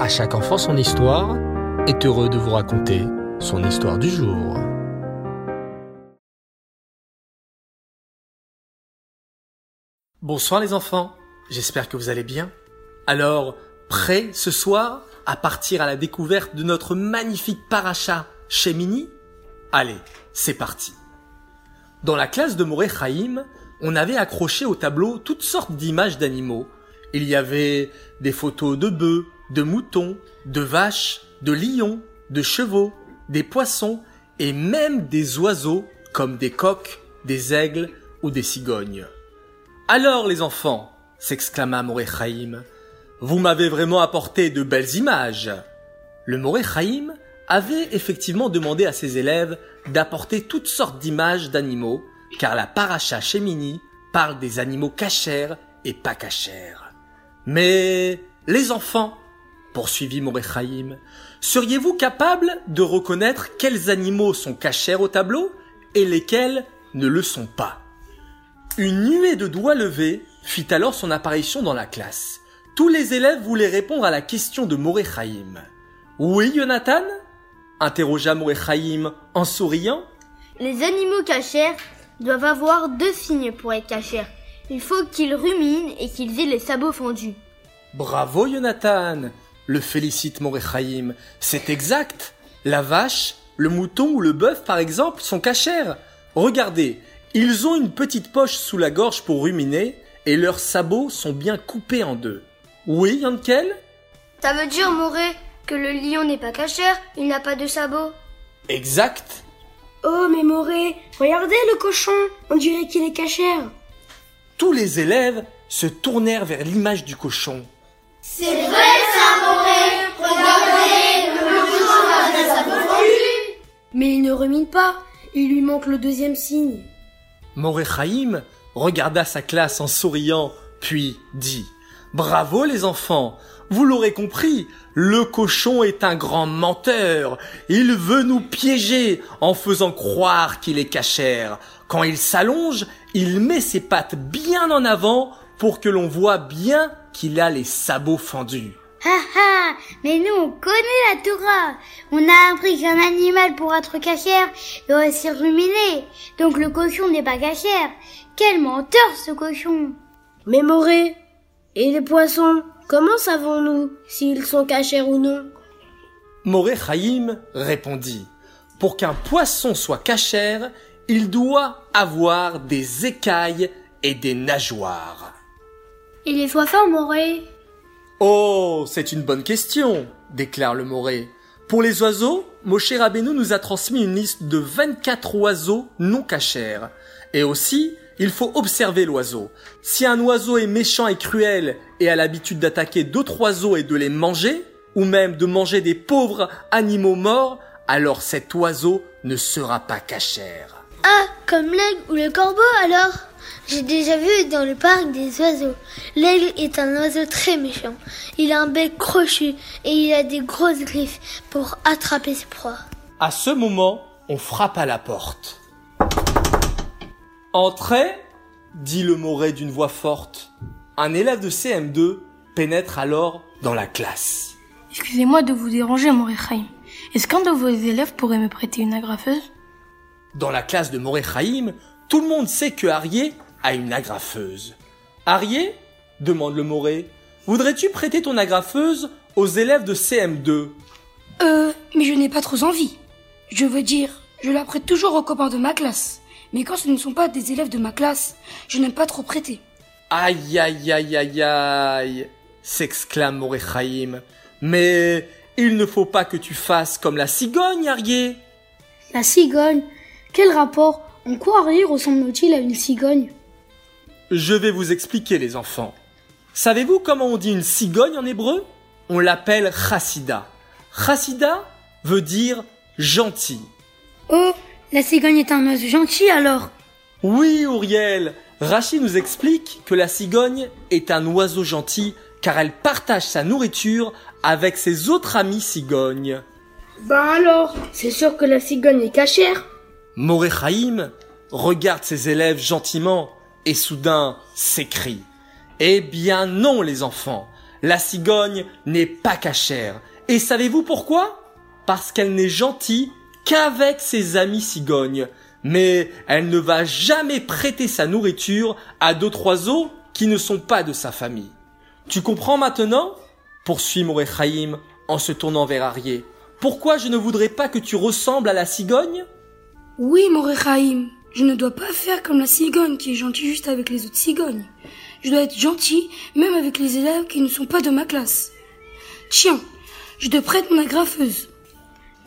À chaque enfant son histoire est heureux de vous raconter son histoire du jour. Bonsoir les enfants, j'espère que vous allez bien. Alors, prêts ce soir à partir à la découverte de notre magnifique paracha chez Mini? Allez, c'est parti. Dans la classe de Moré Chaim, on avait accroché au tableau toutes sortes d'images d'animaux. Il y avait des photos de bœufs, de moutons, de vaches, de lions, de chevaux, des poissons et même des oiseaux comme des coqs, des aigles ou des cigognes. Alors les enfants, s'exclama Morechaim, vous m'avez vraiment apporté de belles images. Le Morechaim avait effectivement demandé à ses élèves d'apporter toutes sortes d'images d'animaux, car la paracha Shemini parle des animaux cachers et pas cachers. Mais les enfants, poursuivit Morechaim, seriez-vous capables de reconnaître quels animaux sont cachers au tableau et lesquels ne le sont pas? Une nuée de doigts levés fit alors son apparition dans la classe. Tous les élèves voulaient répondre à la question de Morechaim. Oui, Jonathan? interrogea Morechaim en souriant. Les animaux cachers doivent avoir deux signes pour être cachers. Il faut qu'ils ruminent et qu'ils aient les sabots fendus. Bravo, Jonathan le félicite Morechaim. C'est exact. La vache, le mouton ou le bœuf, par exemple, sont cachers. Regardez, ils ont une petite poche sous la gorge pour ruminer et leurs sabots sont bien coupés en deux. Oui, Yankel? Ça veut dire, Moré, que le lion n'est pas cachère, il n'a pas de sabots. Exact. Oh, mais Moré, regardez le cochon, on dirait qu'il est cachère. Tous les élèves se tournèrent vers l'image du cochon. C'est Mais il ne remine pas, il lui manque le deuxième signe. Morechaim regarda sa classe en souriant, puis dit Bravo les enfants, vous l'aurez compris, le cochon est un grand menteur. Il veut nous piéger en faisant croire qu'il est cachère. Quand il s'allonge, il met ses pattes bien en avant pour que l'on voit bien qu'il a les sabots fendus. Mais nous, on connaît la Torah On a appris qu'un animal pour être cachère doit aussi ruminer. Donc le cochon n'est pas cachère. Quel menteur ce cochon Mais Moré, et les poissons, comment savons-nous s'ils sont cachers ou non? Moré Chaim répondit Pour qu'un poisson soit cachère, il doit avoir des écailles et des nageoires. Et les oiseaux, Moré? Oh, c'est une bonne question, déclare le Moré. Pour les oiseaux, Moshe Rabbeinu nous a transmis une liste de 24 oiseaux non cachers. Et aussi, il faut observer l'oiseau. Si un oiseau est méchant et cruel et a l'habitude d'attaquer d'autres oiseaux et de les manger, ou même de manger des pauvres animaux morts, alors cet oiseau ne sera pas cachère. Ah, comme l'aigle ou le corbeau alors? J'ai déjà vu dans le parc des oiseaux. L'aigle est un oiseau très méchant. Il a un bec crochu et il a des grosses griffes pour attraper ses proies. À ce moment, on frappe à la porte. Entrez, dit le Moret d'une voix forte. Un élève de CM2 pénètre alors dans la classe. Excusez-moi de vous déranger, Morechaim. Est-ce qu'un de vos élèves pourrait me prêter une agrafeuse? Dans la classe de Morechaim, tout le monde sait que Arié a une agrafeuse. Arié demande le Moré. Voudrais-tu prêter ton agrafeuse aux élèves de CM2 Euh, mais je n'ai pas trop envie. Je veux dire, je la prête toujours aux copains de ma classe. Mais quand ce ne sont pas des élèves de ma classe, je n'aime pas trop prêter. Aïe aïe aïe aïe aïe s'exclame Morechaim. Mais il ne faut pas que tu fasses comme la cigogne, Arié. La cigogne? Quel rapport? En quoi Arié ressemble-t-il à une cigogne? Je vais vous expliquer, les enfants. Savez-vous comment on dit une cigogne en hébreu? On l'appelle chassida. Chassida veut dire gentil. Oh, la cigogne est un oiseau gentil alors Oui, Auriel. Rachid nous explique que la cigogne est un oiseau gentil car elle partage sa nourriture avec ses autres amis cigognes. Ben alors, c'est sûr que la cigogne est cachère? Morechaim regarde ses élèves gentiment et soudain s'écrie. Eh bien non, les enfants. la cigogne n'est pas cachère. Et savez-vous pourquoi? Parce qu'elle n'est gentille qu'avec ses amis cigognes. Mais elle ne va jamais prêter sa nourriture à d'autres oiseaux qui ne sont pas de sa famille. Tu comprends maintenant? Poursuit Morechaim en se tournant vers Arié. Pourquoi je ne voudrais pas que tu ressembles à la cigogne? Oui, Morechaim, je ne dois pas faire comme la cigogne qui est gentille juste avec les autres cigognes. Je dois être gentil même avec les élèves qui ne sont pas de ma classe. Tiens, je te prête mon agrafeuse.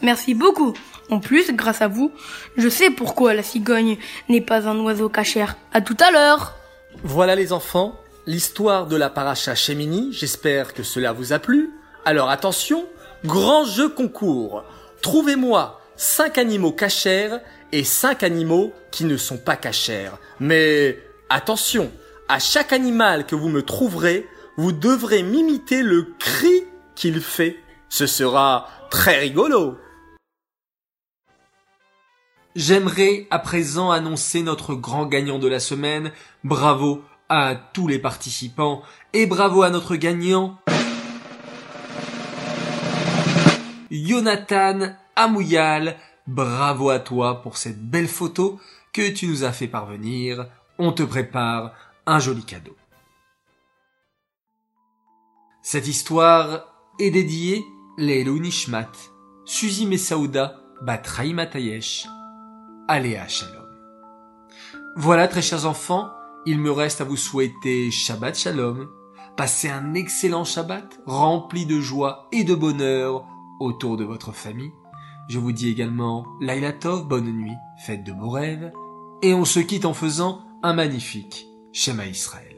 Merci beaucoup. En plus, grâce à vous, je sais pourquoi la cigogne n'est pas un oiseau cachère. À tout à l'heure. Voilà les enfants, l'histoire de la paracha Shemini. J'espère que cela vous a plu. Alors attention, grand jeu concours. Trouvez-moi cinq animaux cachères et cinq animaux qui ne sont pas cachères. Mais attention, à chaque animal que vous me trouverez, vous devrez m'imiter le cri qu'il fait. Ce sera très rigolo. J'aimerais à présent annoncer notre grand gagnant de la semaine. Bravo à tous les participants et bravo à notre gagnant Jonathan Amouyal. Bravo à toi pour cette belle photo que tu nous as fait parvenir. On te prépare un joli cadeau. Cette histoire est dédiée Leilou Nishmat, Suzy Messaouda, Batraï Matayesh, Aléa Shalom. Voilà, très chers enfants, il me reste à vous souhaiter Shabbat Shalom. Passez un excellent Shabbat, rempli de joie et de bonheur autour de votre famille. Je vous dis également Laila Tov, bonne nuit, faites de beaux rêves, et on se quitte en faisant un magnifique Shema Israël.